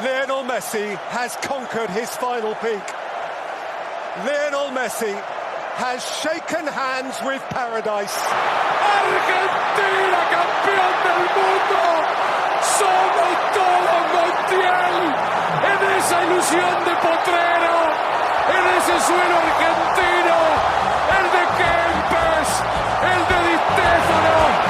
Messi has conquered his final peak. Lionel Messi has shaken hands with paradise. Argentina, campeón del mundo. Somos todos Montiel. En esa ilusión de potrero, en ese suelo argentino, el de Kempes, el de Di Stefano,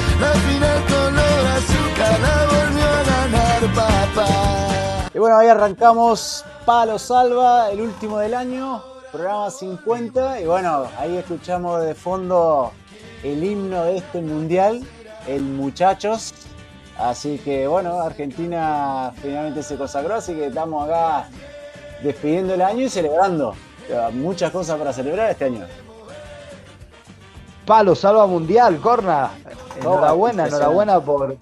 Y bueno, ahí arrancamos Palo Salva, el último del año, programa 50. Y bueno, ahí escuchamos de fondo el himno de este mundial, el Muchachos. Así que bueno, Argentina finalmente se consagró, así que estamos acá despidiendo el año y celebrando. Muchas cosas para celebrar este año. Palo, salva mundial, Corna. Enhorabuena, enhorabuena por,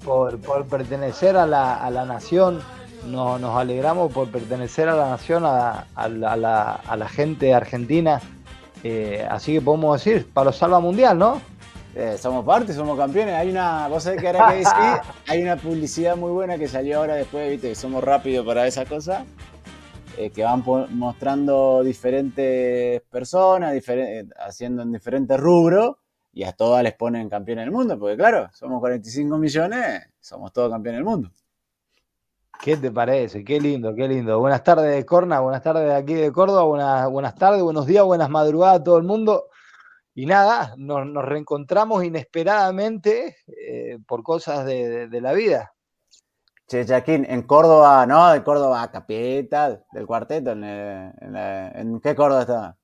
pertenecer a la, nación. Nos, alegramos por pertenecer a la nación, a, la, gente argentina. Eh, así que podemos decir, Palo salva mundial, ¿no? Eh, somos parte, somos campeones. Hay una, vos sabés que ahora que decís, hay una publicidad muy buena que salió ahora después, viste, que somos rápidos para esa cosa. Eh, que van mostrando diferentes personas, haciendo en diferentes rubros y a todas les ponen campeón del mundo, porque claro, somos 45 millones, somos todos campeones del mundo. ¿Qué te parece? Qué lindo, qué lindo. Buenas tardes, Corna, buenas tardes de aquí de Córdoba, buenas, buenas tardes, buenos días, buenas madrugadas a todo el mundo. Y nada, nos, reencontramos inesperadamente eh, por cosas de, la vida. Che, Jaquín, en Córdoba, ¿no? De Córdoba capital del cuarteto, ¿en, en, qué Córdoba está?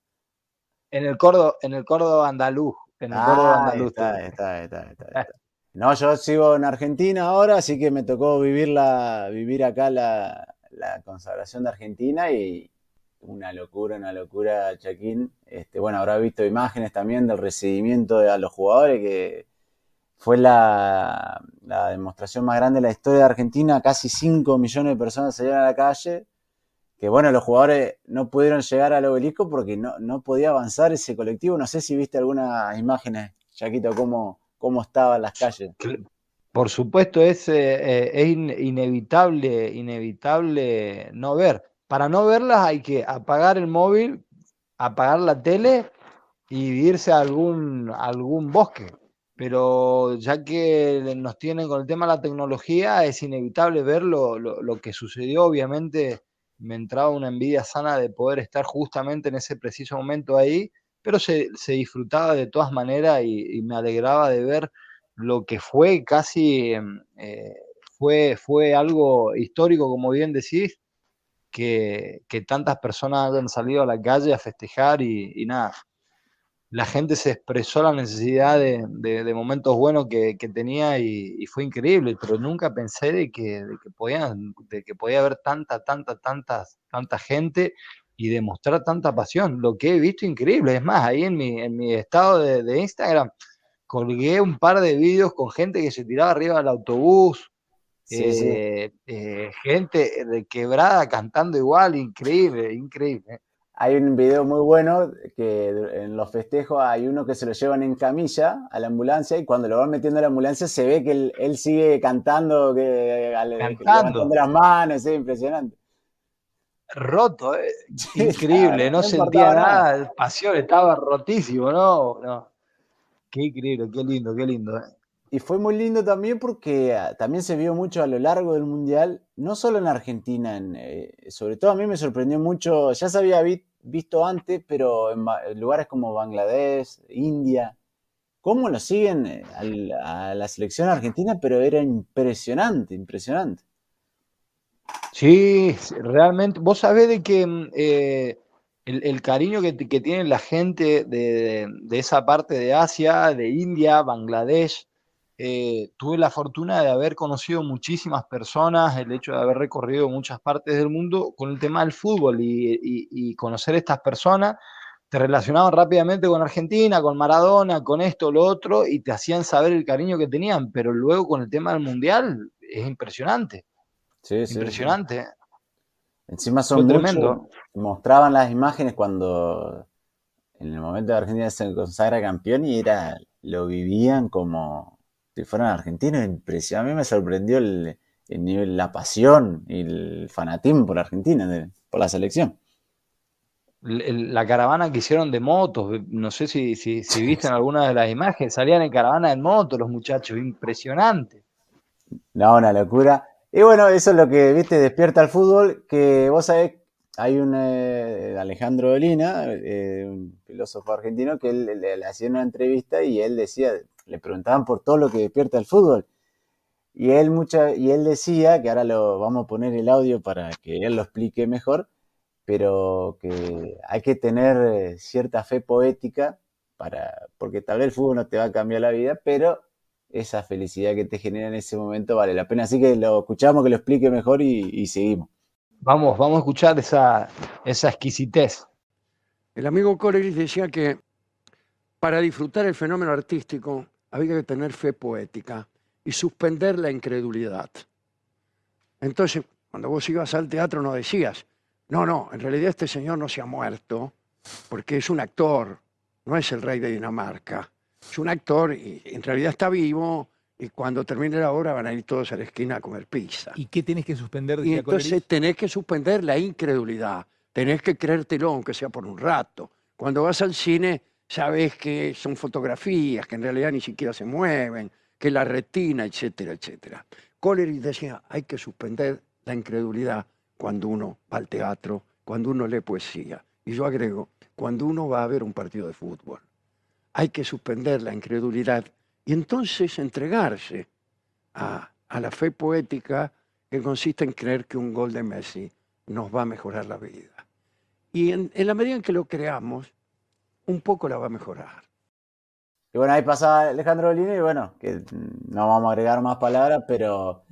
En el Córdoba, en el Córdoba andaluz. En el ah, andaluz. Está, está, está, no, yo sigo en Argentina ahora, así que me tocó vivir, la, vivir acá la, la consagración de Argentina y, una locura, una locura, Chaquín. Este, bueno, habrá visto imágenes también del recibimiento de a los jugadores, que fue la, demostración más grande de la historia de Argentina. Casi 5 millones de personas salieron a la calle. Bueno, los jugadores no pudieron llegar al obelisco porque no, no podía avanzar ese colectivo. No sé si viste algunas imágenes, Chaquito, cómo, cómo estaban las calles. Por supuesto, es, eh, eh, es inevitable, inevitable no ver para no verlas hay que apagar el móvil, apagar la tele y irse a algún, algún bosque. Pero ya que nos tienen con el tema de la tecnología, es inevitable ver lo, que sucedió. Obviamente me entraba una envidia sana de poder estar justamente en ese preciso momento ahí, pero se, disfrutaba de todas maneras y, me alegraba de ver lo que fue casi, em, eh, fue, fue algo histórico, como bien decís, que, tantas personas hayan salido a la calle a festejar y, nada. La gente se expresó la necesidad de, momentos buenos que, tenía y, fue increíble, pero nunca pensé de que, de que, podían, de que podía haber tanta, tanta, tantas, tanta gente y demostrar tanta pasión. Lo que he visto increíble. Es más, ahí en mi, en mi estado de, Instagram colgué un par de vídeos con gente que se tiraba arriba del autobús. Eh, eh, gente de quebrada cantando igual, increíble, increíble. Hay un video muy bueno que en los festejos hay uno que se lo llevan en camilla a la ambulancia y cuando lo van metiendo a la ambulancia se ve que él, sigue cantando, que, cantando. las manos, es impresionante roto, eh. increíble, no, sentía nada, pasión, estaba rotísimo, ¿no? no. Qué increíble, qué lindo, qué lindo. Eh. Y fue muy lindo también porque ah, también se vio mucho a lo largo del Mundial, no solo en Argentina, eh, sobre todo a mí me sorprendió mucho, ya se había visto antes, pero en, lugares como Bangladesh, India, cómo lo siguen a la selección argentina, pero era impresionante, impresionante. Sí, realmente. Vos sabés de que mm, eh, el, cariño que, tiene la gente de, esa parte de Asia, de India, Bangladesh, eh, tuve la fortuna de haber conocido muchísimas personas, el hecho de haber recorrido muchas partes del mundo con el tema del fútbol y, y conocer estas personas te relacionaban rápidamente con Argentina, con Maradona, con esto, lo otro, y te hacían saber el cariño que tenían, pero luego con el tema del mundial es impresionante. Impresionante. Encima son tremendo. Mostraban las imágenes cuando en el momento de Argentina se consagra campeón y era lo vivían como si fueran argentinos. A mí me sorprendió el, nivel, la pasión y el fanatismo por Argentina, por la selección. La caravana que hicieron de motos, no sé si, si, si viste en alguna de las imágenes, salían en caravana de motos los muchachos, impresionante. No, una locura. Y bueno, eso es lo que, viste, despierta el fútbol, que vos sabés, hay un eh, Alejandro Dolina, eh, un filósofo argentino, que él, le, hacía una entrevista y él decía, le preguntaban por todo lo que despierta el fútbol. Y él, mucha, y él decía, que ahora lo vamos a poner el audio para que él lo explique mejor, pero que hay que tener eh, cierta fe poética para, porque tal vez el fútbol no te va a cambiar la vida, pero esa felicidad que te genera en ese momento vale la pena. Así que lo escuchamos, que lo explique mejor y, seguimos. Vamos, vamos a escuchar esa, esa exquisitez. El amigo Coleris decía que para disfrutar el fenómeno artístico había que tener fe poética y suspender la incredulidad. Entonces, cuando vos ibas al teatro no decías, no, no, en realidad este señor no se ha muerto porque es un actor, no es el rey de Dinamarca es un actor y en realidad está vivo y cuando termine la obra van a ir todos a la esquina a comer pizza. ¿Y qué tienes que suspender? Y entonces tenés que suspender la incredulidad, tenés que creértelo aunque sea por un rato. Cuando vas al cine sabes que son fotografías, que en realidad ni siquiera se mueven, que la retina, etcétera, etcétera. Coleridge decía, hay que suspender la incredulidad cuando uno va al teatro, cuando uno lee poesía. Y yo agrego, cuando uno va a ver un partido de fútbol hay que suspender la incredulidad y entonces entregarse a, la fe poética que consiste en creer que un gol de Messi nos va a mejorar la vida. Y en, la medida en que lo creamos, un poco la va a mejorar. Y bueno, ahí pasa Alejandro Lini y bueno, que no vamos a agregar más palabras, pero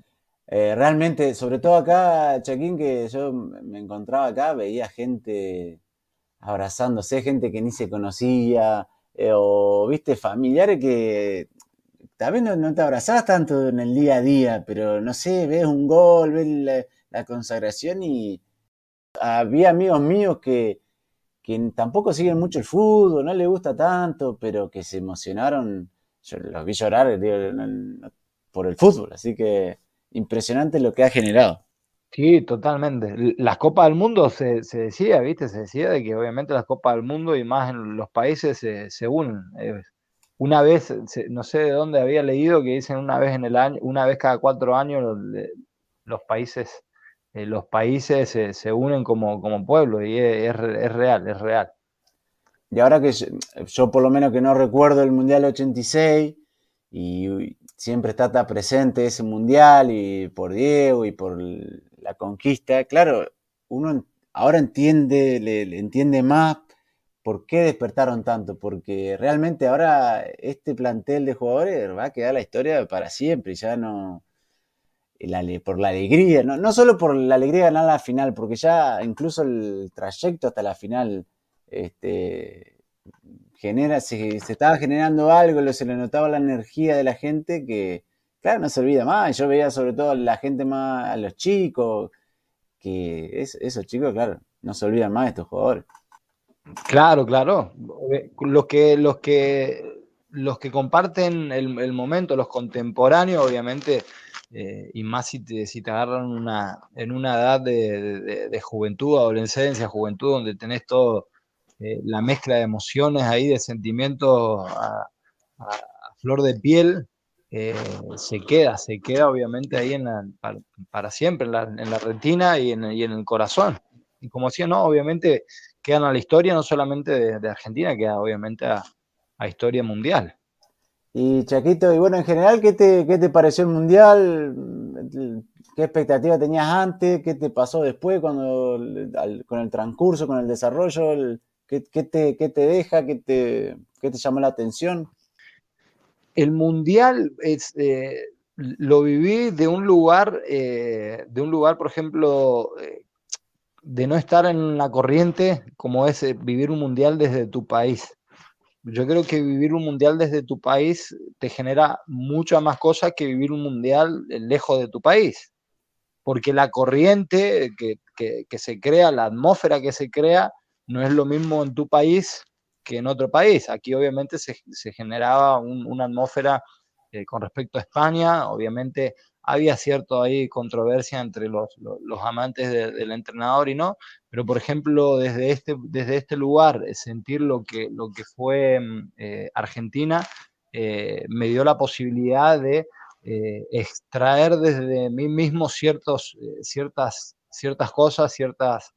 eh, realmente, sobre todo acá, Chaquín, que yo me encontraba acá, veía gente abrazándose, gente que ni se conocía, eh, o, viste, familiares que tal vez no, te abrazás tanto en el día a día, pero no sé, ves un gol, ves la, consagración y había amigos míos que, que tampoco siguen mucho el fútbol, no les gusta tanto, pero que se emocionaron, yo los vi llorar por el fútbol, así que impresionante lo que ha generado. Sí, totalmente. Las Copas del Mundo se, decía, ¿viste? Se decía de que obviamente las Copas del Mundo y más en los países se, unen. Eh, una vez, no sé de dónde había leído que dicen una vez en el año, una vez cada cuatro años los, países, eh, los países se, unen como, como pueblo y es, real, es real. y ahora que yo, por lo menos que no recuerdo el Mundial 86 y siempre está tan presente ese Mundial y por Diego y por la conquista, claro, uno ahora entiende, le, le entiende más por qué despertaron tanto, porque realmente ahora este plantel de jugadores va a quedar la historia para siempre, ya no por la alegría, no, no solo por la alegría de ganar la final, porque ya incluso el trayecto hasta la final este, genera, se, estaba generando algo, se le notaba la energía de la gente que, claro, no se olvida más. Yo veía sobre todo a la gente más, a los chicos, que es- esos chicos, claro, no se olvidan más de estos jugadores. Claro, claro. Eh, Los que, los que, los que comparten el momento, los contemporáneos, obviamente, eh, y más si te, si te agarran una, en una edad de, de- de juventud, adolescencia, juventud, donde tenés todo, eh, la mezcla de emociones ahí, de sentimientos a, flor de piel, eh, se queda, se queda obviamente ahí en la- para, para siempre, en la, en la retina y en, y en el corazón. Y como decía, no, obviamente quedan a la historia no solamente de, de Argentina, queda obviamente a, a historia mundial. Y Chaquito, y bueno, en general, ¿qué te, qué te pareció el Mundial? ¿Qué expectativa tenías antes? ¿Qué te pasó después cuando, con el transcurso, con el desarrollo? ¿qué, qué te, qué te deja? ¿Qué te, qué te llamó la atención? El mundial es, eh, lo viví de un lugar, eh, de un lugar, por ejemplo, eh, de no estar en la corriente, como es eh, vivir un mundial desde tu país. Yo creo que vivir un mundial desde tu país te genera muchas más cosas que vivir un mundial eh, lejos de tu país. Porque la corriente que, que- se crea, la atmósfera que se crea, no es lo mismo en tu país que en otro país. Aquí obviamente se, se generaba un- una atmósfera eh, con respecto a España, obviamente había cierto ahí controversia entre los, los- amantes de- del entrenador y no, pero por ejemplo desde este, desde este lugar eh, sentir lo que, lo que fue mm, eh, Argentina eh, me dio la posibilidad de extraer desde mí mismo ciertos, ciertas, ciertas cosas, ciertas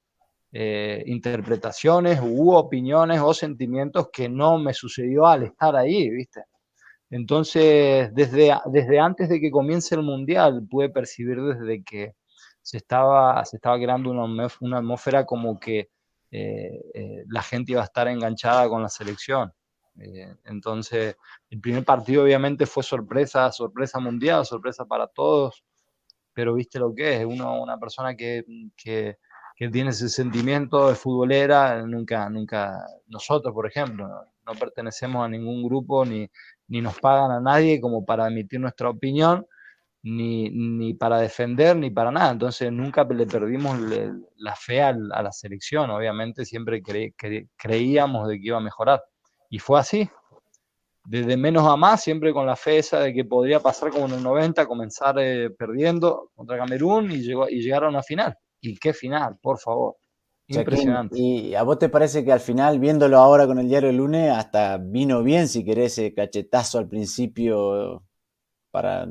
interpretaciones u opiniones o sentimientos que no me sucedió al estar ahí, ¿viste? Entonces, desde, desde antes de que comience el mundial, pude percibir desde que se estaba, se estaba creando una, una atmósfera como que eh, eh, la gente iba a estar enganchada con la selección. Eh, entonces, el primer partido obviamente fue sorpresa, sorpresa mundial, sorpresa para todos, pero viste lo que es, uno, una persona que, que, que tiene ese sentimiento de futbolera, nunca, nunca, nosotros por ejemplo, no, no pertenecemos a ningún grupo ni, ni nos pagan a nadie como para emitir nuestra opinión, ni, ni para defender, ni para nada. Entonces nunca le perdimos le- la fe al- a la selección, obviamente siempre cre- creíamos de que iba a mejorar. Y fue así, desde menos a más, siempre con la fe esa de que podría pasar como en el 90, comenzar eh, perdiendo contra Camerún y, llegó, y llegar a una final. ¿Y qué final, por favor? Impresionante. ¿y a vos te parece que al final, viéndolo ahora con el diario del lunes, hasta vino bien, si querés, ese cachetazo al principio para,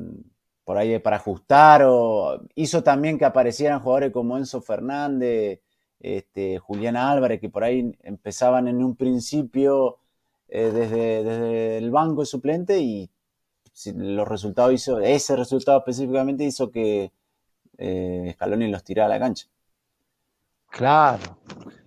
por ahí para ajustar? o Hizo también que aparecieran jugadores como Enzo Fernández, este, Julián Álvarez, que por ahí empezaban en un principio eh, desde, desde el banco de suplente y los resultados hizo, ese resultado específicamente hizo que eh, Scaloni los tirara a la cancha. Claro.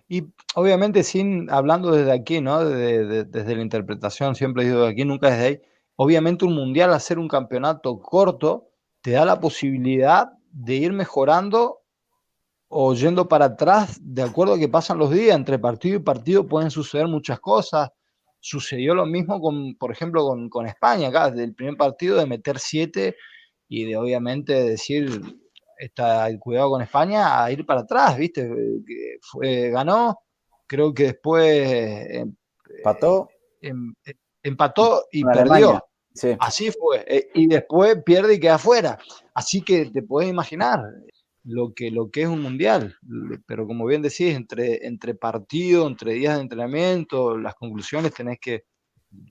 Y obviamente sin, hablando desde aquí, ¿no? De- de- desde la interpretación, siempre digo de aquí, nunca desde ahí. Obviamente un mundial, al ser un campeonato corto, te da la posibilidad de ir mejorando o yendo para atrás de acuerdo a que pasan los días. Entre partido y partido pueden suceder muchas cosas. Sucedió lo mismo con, por ejemplo, con, con España, acá, desde el primer partido de meter siete y de obviamente decir, está el cuidado con España, a ir para atrás, ¿viste? Eh, fue- ganó, creo que después eh, Empató em- em- empató y con perdió. Alemania. Sí. Así fue. eh, y después pierde y queda fuera. Así que te puedes imaginar lo que, lo que es un mundial. Pero como bien decís, entre, entre partido, entre días de entrenamiento, las conclusiones tenés que,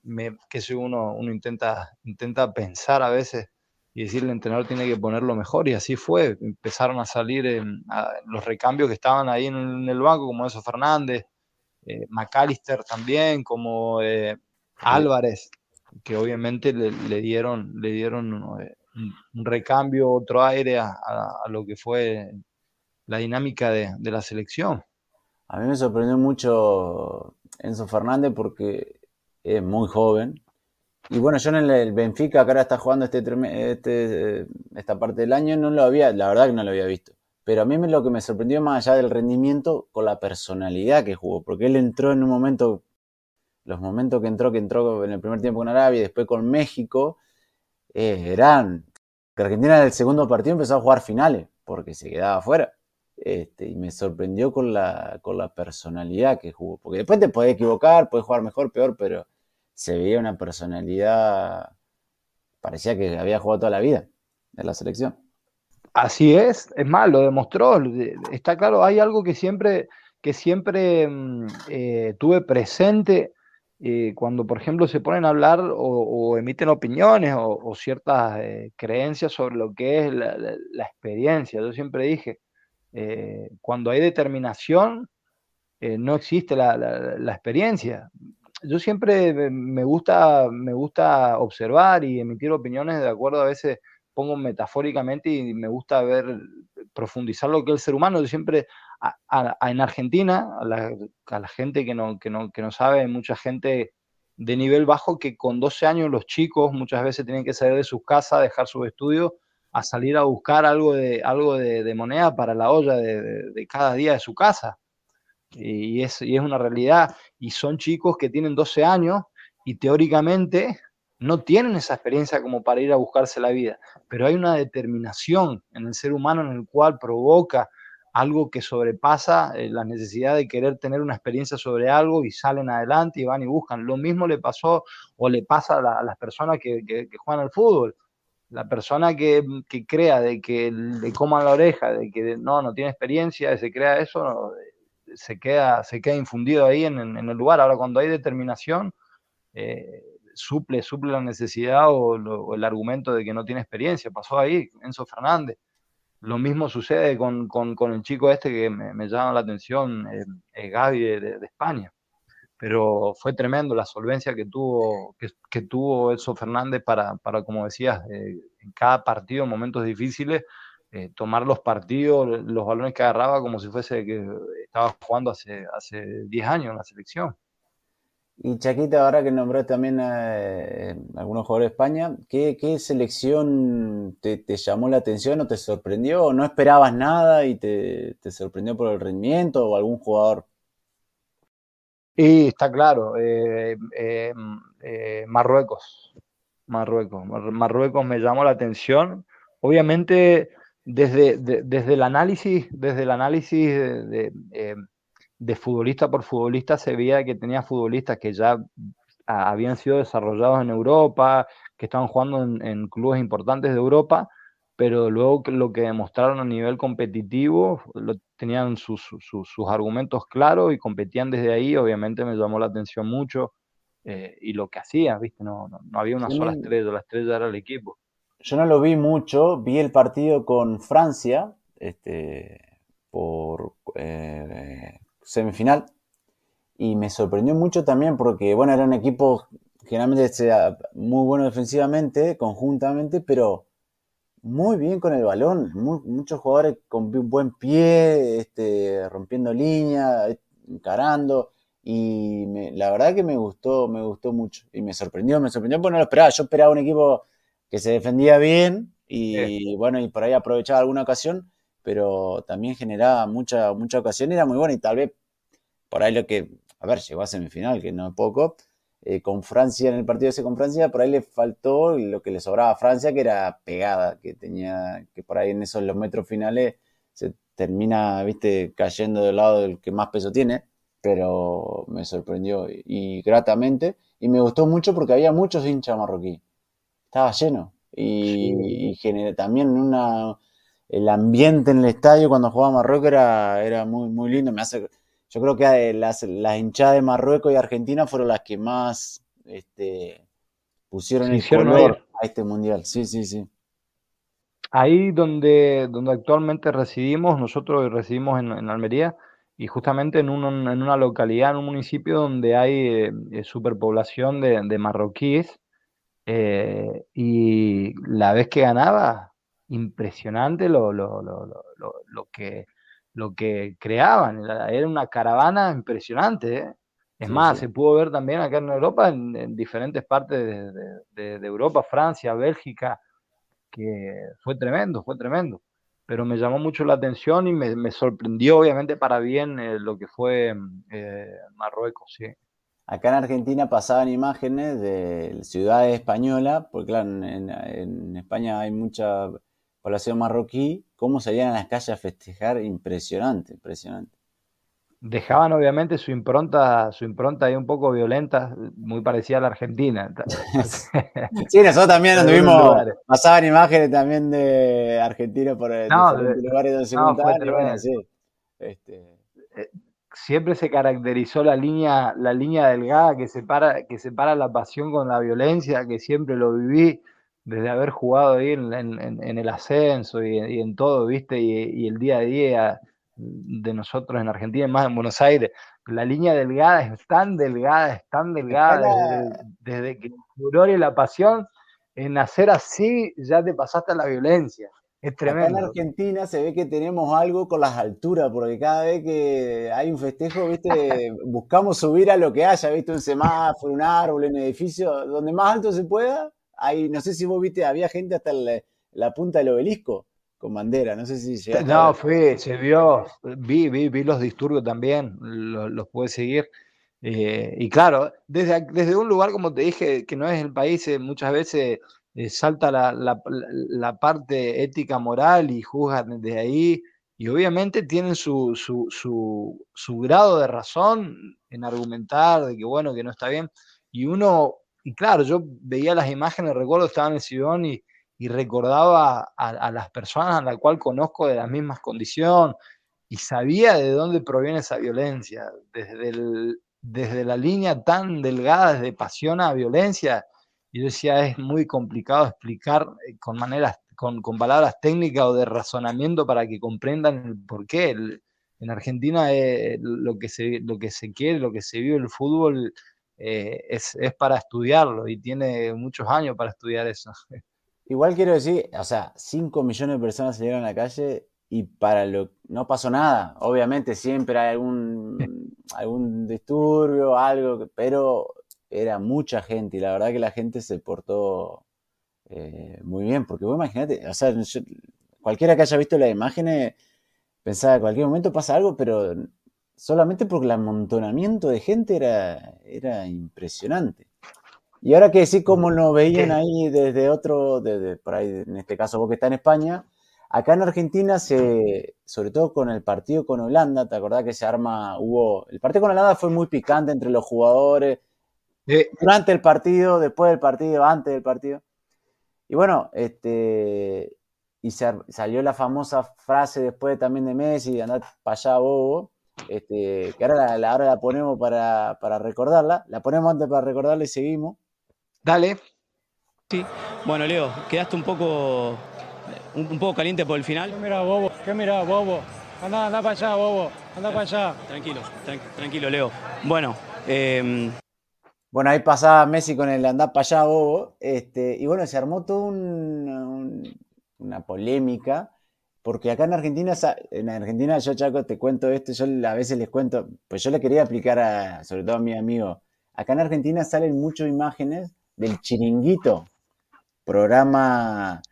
me, que si uno, uno intenta, intenta pensar a veces y decir el entrenador tiene que ponerlo mejor y así fue. Empezaron a salir a- los recambios que estaban ahí en el, en el banco, como eso Fernández, eh, McAllister también, como eh, Álvarez, que obviamente le, dieron, le dieron un, recambio, otro aire a, lo que fue la dinámica de, de la selección. A mí me sorprendió mucho Enzo Fernández porque es muy joven, y bueno, yo en el Benfica, que ahora está jugando este, este, esta parte del año, no lo había, la verdad que no lo había visto. Pero a mí lo que me sorprendió más allá del rendimiento, con la personalidad que jugó, porque él entró en un momento, los momentos que entró, que entró en el primer tiempo con Arabia y después con México, eh, eran que Argentina en el segundo partido empezó a jugar finales, porque se quedaba afuera. Este, y me sorprendió con la, con la personalidad que jugó, porque después te podés equivocar, puedes jugar mejor, peor, pero se veía una personalidad, parecía que había jugado toda la vida en la selección. Así es, es más, lo demostró. Está claro, hay algo que siempre, que siempre mm, eh, tuve presente eh, cuando, por ejemplo, se ponen a hablar o, emiten opiniones o, ciertas eh, creencias sobre lo que es la, experiencia. Yo siempre dije, cuando hay determinación, no existe la, experiencia yo siempre me gusta, me gusta observar y emitir opiniones de acuerdo a veces pongo metafóricamente y me gusta ver, profundizar lo que es el ser humano. Yo siempre, en Argentina, a la, gente que no, que, no, que no sabe, mucha gente de nivel bajo que con 12 años los chicos muchas veces tienen que salir de sus casas, dejar sus estudios, a salir a buscar algo de, algo de, moneda para la olla de cada día de su casa y es, y es una realidad. Y son chicos que tienen 12 años y teóricamente no tienen esa experiencia como para ir a buscarse la vida, pero hay una determinación en el ser humano en el cual provoca algo que sobrepasa eh, la necesidad de querer tener una experiencia sobre algo y salen adelante y van y buscan. Lo mismo le pasó o le pasa a, las personas que, juegan al fútbol. La persona que, crea de que le coman la oreja, de que no, no tiene experiencia, se crea eso, no, se queda, se queda infundido ahí en, el lugar. Ahora, cuando hay determinación, eh, suple, suple la necesidad o, el argumento de que no tiene experiencia. Pasó ahí, Enzo Fernández. Lo mismo sucede con, el chico este que me, llama la atención, eh, Gaby de, España. Pero fue tremendo la solvencia que tuvo, que, tuvo Enzo Fernández para, para como decías, eh, en cada partido, en momentos difíciles, eh, tomar los partidos, los balones que agarraba como si fuese que estaba jugando hace, hace 10 años en la selección. Y Chaquita, ahora que nombró también a eh, algunos jugadores de España, ¿qué, selección te, llamó la atención o te sorprendió? ¿O no esperabas nada y te, sorprendió por el rendimiento o algún jugador? Y está claro, eh, Marruecos, Marruecos, Marruecos me llamó la atención. Obviamente desde, desde el análisis, desde el análisis eh, de, futbolista por futbolista se veía que tenía futbolistas que ya habían sido desarrollados en Europa, que estaban jugando en, clubes importantes de Europa, pero luego lo que demostraron a nivel competitivo, lo, tenían sus, argumentos claros y competían desde ahí, obviamente me llamó la atención mucho eh, y lo que hacían, ¿viste? No, no, había una sola estrella, la estrella era el equipo yo no lo vi mucho, vi el partido con Francia, este, por eh, semifinal, y me sorprendió mucho también porque, bueno, era un equipo generalmente muy bueno defensivamente, conjuntamente, pero muy bien con el balón, muchos jugadores con un buen pie, este, rompiendo línea, encarando, y la verdad que me gustó, me gustó mucho, y me sorprendió, me sorprendió porque no lo esperaba, yo esperaba un equipo que se defendía bien y bueno, y por ahí aprovechaba alguna ocasión, pero también generaba mucha, mucha ocasión. Y era muy bueno y tal vez por ahí lo que, a ver, llegó a semifinal, que no es poco, eh, con Francia, en el partido ese con Francia, por ahí le faltó lo que le sobraba a Francia, que era pegada, que tenía, que por ahí en esos los metros finales se termina, viste, cayendo del lado del que más peso tiene, pero me sorprendió y gratamente, y me gustó mucho porque había muchos hinchas marroquíes estaba lleno. Y, también una, el ambiente en el estadio cuando jugaba Marruecos era, era muy, muy lindo. Me hace, yo creo que las, las hinchadas de Marruecos y Argentina fueron las que más este, pusieron el color a este mundial. Sí, sí, sí. Ahí donde, donde actualmente residimos, nosotros residimos en, Almería, y justamente en, un- en una localidad, en un municipio donde hay eh, eh, superpoblación de, de marroquíes, eh, y la vez que ganaba, impresionante lo, lo, lo, lo, que, lo que creaban, era una caravana impresionante, ¿eh? Es Sí, más, sí. se pudo ver también acá en Europa, en, en diferentes partes de, de- de- de Europa, Francia, Bélgica, que fue tremendo, fue tremendo. Pero me llamó mucho la atención y me, me sorprendió, obviamente, para bien eh, lo que fue mm, eh, Marruecos, sí. Acá en Argentina pasaban imágenes de ciudades españolas, porque claro, en, España hay mucha población marroquí, cómo salían a las calles a festejar, impresionante, impresionante. Dejaban obviamente su impronta, su impronta ahí un poco violenta, muy parecida a la Argentina. Sí, nosotros también anduvimos, pasaban imágenes también de Argentina por eh, No, diferentes de- lugares donde se no, y bueno, sí. Este, Siempre se caracterizó la línea, la línea delgada que separa, que separa la pasión con la violencia, que siempre lo viví desde haber jugado ahí en, en- en- en el ascenso y, y en todo, ¿viste? Y, y el día a día de nosotros en Argentina, más en Buenos Aires. La línea delgada es tan delgada, es tan delgada desde, desde que el furor y la pasión, en hacer así ya te pasaste a la violencia. Es Acá en. Argentina se ve que tenemos algo con las alturas, porque cada vez que hay un festejo, viste, buscamos subir a lo que haya, viste, un semáforo, un árbol, un edificio, donde más alto se pueda. Hay, no sé si vos viste, había gente hasta la, la punta del obelisco con bandera, no sé si No, fue, se vio, vi, vi, vi los disturbios también, lo- los, pude seguir. eh, y claro, desde, desde un lugar, como te dije, que no es el país, eh, muchas veces eh, salta la, la- parte ética, moral y juzgan desde ahí. Y obviamente tienen su, su, su, su grado de razón en argumentar de que bueno, que no está bien. Y uno, y claro, yo veía las imágenes, recuerdo, estaba en el Sidón y, y recordaba a, a las personas a las cuales conozco de las mismas condiciones y sabía de dónde proviene esa violencia, desde, el- desde la línea tan delgada, desde pasión a violencia. Y yo decía, es muy complicado explicar eh, con maneras, con, con palabras técnicas o de razonamiento para que comprendan el porqué. El- en Argentina eh, lo, que se, lo que se quiere, lo que se vive el fútbol eh, es, es para estudiarlo y tiene muchos años para estudiar eso. Igual quiero decir, o sea, 5 millones de personas salieron a la calle y para lo no pasó nada. Obviamente siempre hay algún, algún disturbio, algo, pero era mucha gente y la verdad que la gente se portó eh, muy bien, porque vos imaginate, o sea, yo- cualquiera que haya visto las imágenes pensaba en cualquier momento pasa algo, pero solamente porque el amontonamiento de gente era, era impresionante. Y ahora que decir cómo nos veían ahí desde otro, desde, por ahí, en este caso vos que estás en España, acá en Argentina se, sobre todo con el partido con Holanda, ¿te acordás que se arma, hubo, el partido con Holanda fue muy picante entre los jugadores, Eh, durante el partido, después del partido, antes del partido. Y bueno, este, y salió la famosa frase después también de Messi, andar para allá, bobo, este, que ahora la, la- ahora la ponemos para, para recordarla, la ponemos antes para recordarla y seguimos. dale. Bueno, Leo, quedaste un poco, un, un poco caliente por el final. Mira, bobo, ¿qué mira, bobo? Anda, anda para allá, bobo, anda para allá. Tranquilo, tran- tranquilo, Leo. Bueno, eh, Bueno, ahí pasaba Messi con el andar para allá, bobo. Este, y bueno, se armó toda un- un- una polémica, porque acá en Argentina, en Argentina, yo, Chaco, te cuento esto, yo a veces les cuento, pues yo le quería aplicar a, sobre todo a mi amigo. Acá en Argentina salen muchas imágenes del chiringuito, programa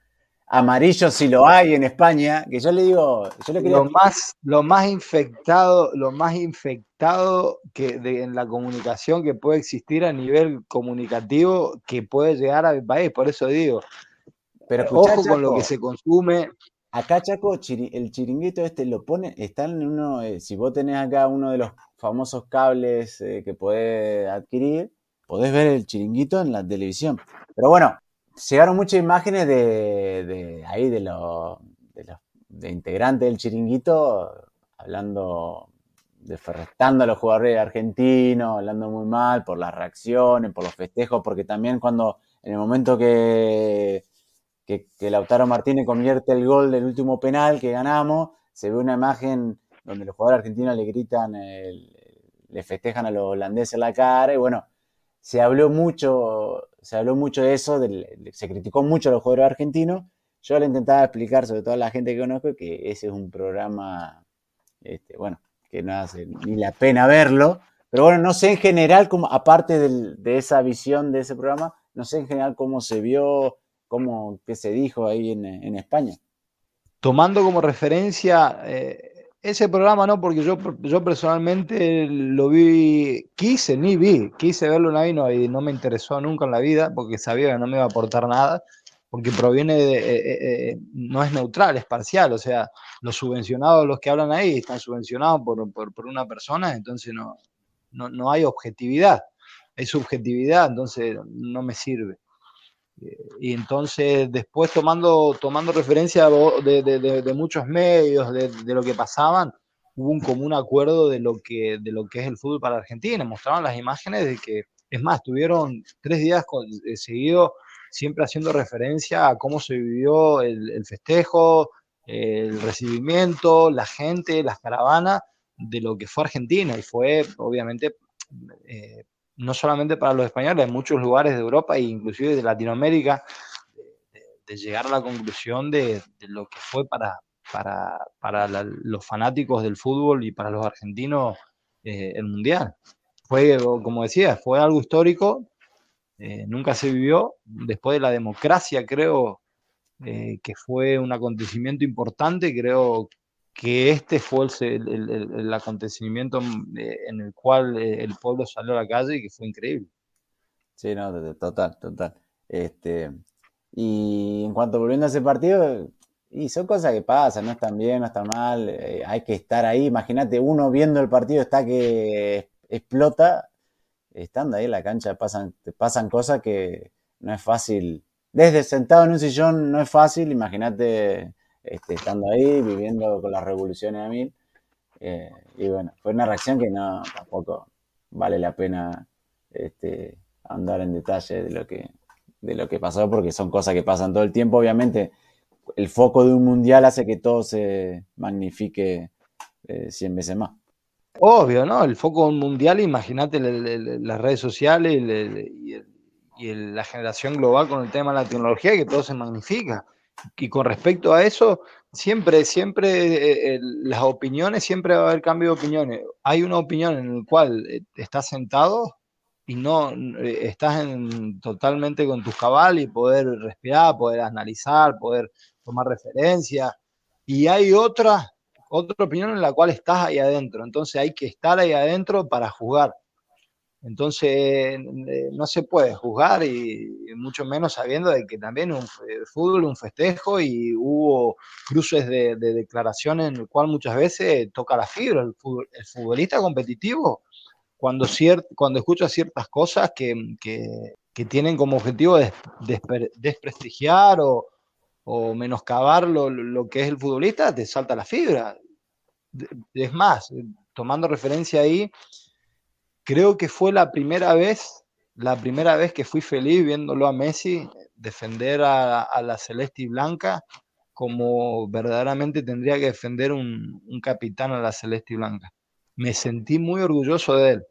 amarillo si lo hay en España, que yo le digo, yo le quería Lo más, lo más infectado, lo más infectado que de- en la comunicación que puede existir a nivel comunicativo que puede llegar al país. Por eso digo, pero escuchá, ojo con lo que se consume. Acá, Chaco, el chiringuito este lo pone, está en uno, eh, si vos tenés acá uno de los famosos cables eh, que podés adquirir, podés ver el chiringuito en la televisión. Pero bueno, llegaron muchas imágenes de, ahí, de los integrantes del chiringuito, hablando, desferrestando a los jugadores argentinos, hablando muy mal por las reacciones, por los festejos, porque también cuando, en el momento que que, Lautaro Martínez convierte el gol del último penal que ganamos, se ve una imagen donde los jugadores argentinos le gritan, le festejan a los holandeses la cara, y bueno, se habló mucho, se habló mucho de eso, se criticó mucho a los jugadores argentinos. Yo le intentaba explicar, sobre todo a la gente que conozco, que ese es un programa, este, bueno, que no hace ni la pena verlo, pero bueno, no sé en general, aparte de esa visión de ese programa, no sé en general cómo se vio, cómo, qué se dijo ahí en, en España. tomando como referencia eh, ese programa, no, porque yo, yo personalmente lo vi, quise, ni vi, quise verlo una vez no, y no me interesó nunca en la vida, porque sabía que no me iba a aportar nada, porque proviene de, eh, eh, eh, no es neutral, es parcial, o sea, los subvencionados, los que hablan ahí, están subvencionados por, por, por una persona, entonces no, no, no hay objetividad, hay subjetividad, entonces no me sirve. Y entonces después tomando, tomando referencia de, de- muchos medios, de, lo que pasaban, hubo un común acuerdo de lo, que, de lo que es el fútbol para Argentina. Mostraban las imágenes de que, es más, tuvieron tres días eh, seguidos siempre haciendo referencia a cómo se vivió el, el festejo, el recibimiento, la gente, las caravanas de lo que fue Argentina. Y fue, obviamente, eh, no solamente para los españoles, en muchos lugares de Europa e inclusive de Latinoamérica, de, llegar a la conclusión de, lo que fue para, para, para los fanáticos del fútbol y para los argentinos eh, el Mundial. Fue, como decía, fue algo histórico, eh, nunca se vivió, después de la democracia creo eh, que fue un acontecimiento importante, creo que este fue el, el- acontecimiento mm, eh, en el cual eh, el pueblo salió a la calle y que fue increíble. Sí, no, to- total, total. Este, y en cuanto volviendo a ese partido, y son cosas que pasan, no están bien, no están mal, eh, hay que estar ahí. Imagínate, uno viendo el partido está que explota, estando ahí en la cancha pasan, pasan cosas que no es fácil. Desde sentado en un sillón no es fácil, imagínate este, estando ahí, viviendo con las revoluciones a mil. Eh, y bueno, fue una reacción que no, tampoco vale la pena este, andar en detalle de lo que de lo que pasó porque son cosas que pasan todo el tiempo obviamente el foco de un mundial hace que todo se magnifique eh, 100 veces más Obvio, ¿no? El foco mundial, imagínate las redes sociales y, la generación global con el tema de la tecnología, que todo se magnifica. Y con respecto a eso, siempre, siempre eh, eh, las opiniones, siempre va a haber cambio de opiniones. Hay una opinión en la cual eh, estás sentado y no estás en- totalmente con tus cabal y poder respirar, poder analizar, poder tomar referencia. Y hay otra, otra opinión en la cual estás ahí adentro. Entonces hay que estar ahí adentro para juzgar. Entonces eh, no se puede juzgar y, mucho menos sabiendo de que también un, el fútbol un festejo y hubo cruces de, de declaraciones en el cual muchas veces toca la fibra. El, futbolista competitivo, cuando, cier- cuando escucha ciertas cosas que, que- tienen como objetivo des- despre- desprestigiar o, o menoscabar lo, lo que es el futbolista, te salta la fibra. Es más, tomando referencia ahí, creo que fue la primera vez, la primera vez que fui feliz viéndolo a Messi defender a, a la celeste y blanca como verdaderamente tendría que defender un, un capitán a la celeste y blanca. Me sentí muy orgulloso de él.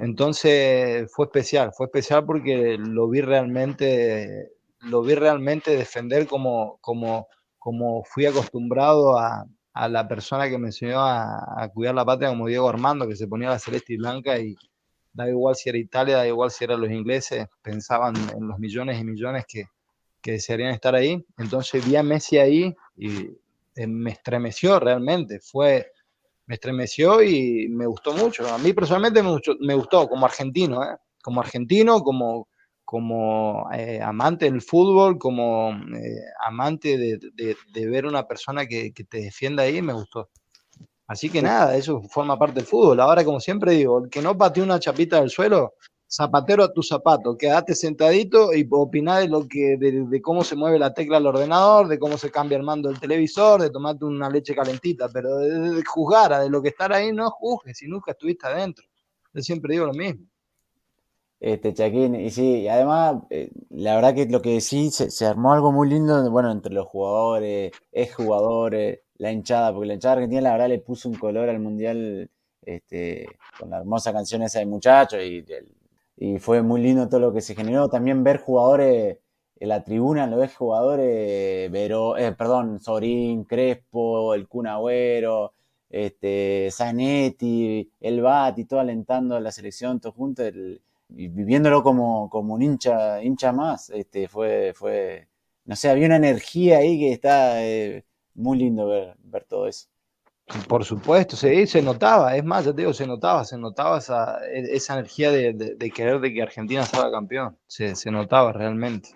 Entonces fue especial, fue especial porque lo vi realmente, lo vi realmente defender como, como, como fui acostumbrado a, a la persona que me enseñó a, a cuidar la patria como Diego Armando, que se ponía la celeste y blanca y da igual si era Italia, da igual si eran los ingleses, pensaban en los millones y millones que, que desearían estar ahí. Entonces vi a Messi ahí y eh, me estremeció realmente, fue, me estremeció y me gustó mucho. A mí personalmente me gustó, me gustó como argentino, ¿eh? como argentino, como, como eh, amante del fútbol, como eh, amante de, ver una persona que, te defienda ahí, me gustó. Así que nada, eso forma parte del fútbol. Ahora, como siempre digo, el que no pateó una chapita del suelo, zapatero a tu zapato, quédate sentadito y opiná de lo que, de, cómo se mueve la tecla del ordenador, de cómo se cambia el mando del televisor, de tomarte una leche calentita, pero de, juzgar, de lo que estar ahí, no juzgues si nunca estuviste adentro. Yo siempre digo lo mismo. Este, Chaquín, y sí, y además, eh, la verdad que lo que sí, se, armó algo muy lindo, bueno, entre los jugadores, exjugadores, la hinchada, porque la hinchada argentina la verdad le puso un color al mundial este, con la hermosa canción esa de muchachos y, y fue muy lindo todo lo que se generó. También ver jugadores en la tribuna, lo ves jugadores, Vero, eh, perdón, Sorín, Crespo, el Kun Agüero, este, Zanetti, el Bat y todo alentando a la selección, todos juntos, y viviéndolo como, como un hincha, hincha más, este, fue, fue, no sé, había una energía ahí que está eh, muy lindo ver, ver todo eso. Por supuesto, se, se notaba, es más, ya te digo, se notaba, se notaba esa, e, esa energía de, de, querer de que Argentina salga campeón, se, se notaba realmente.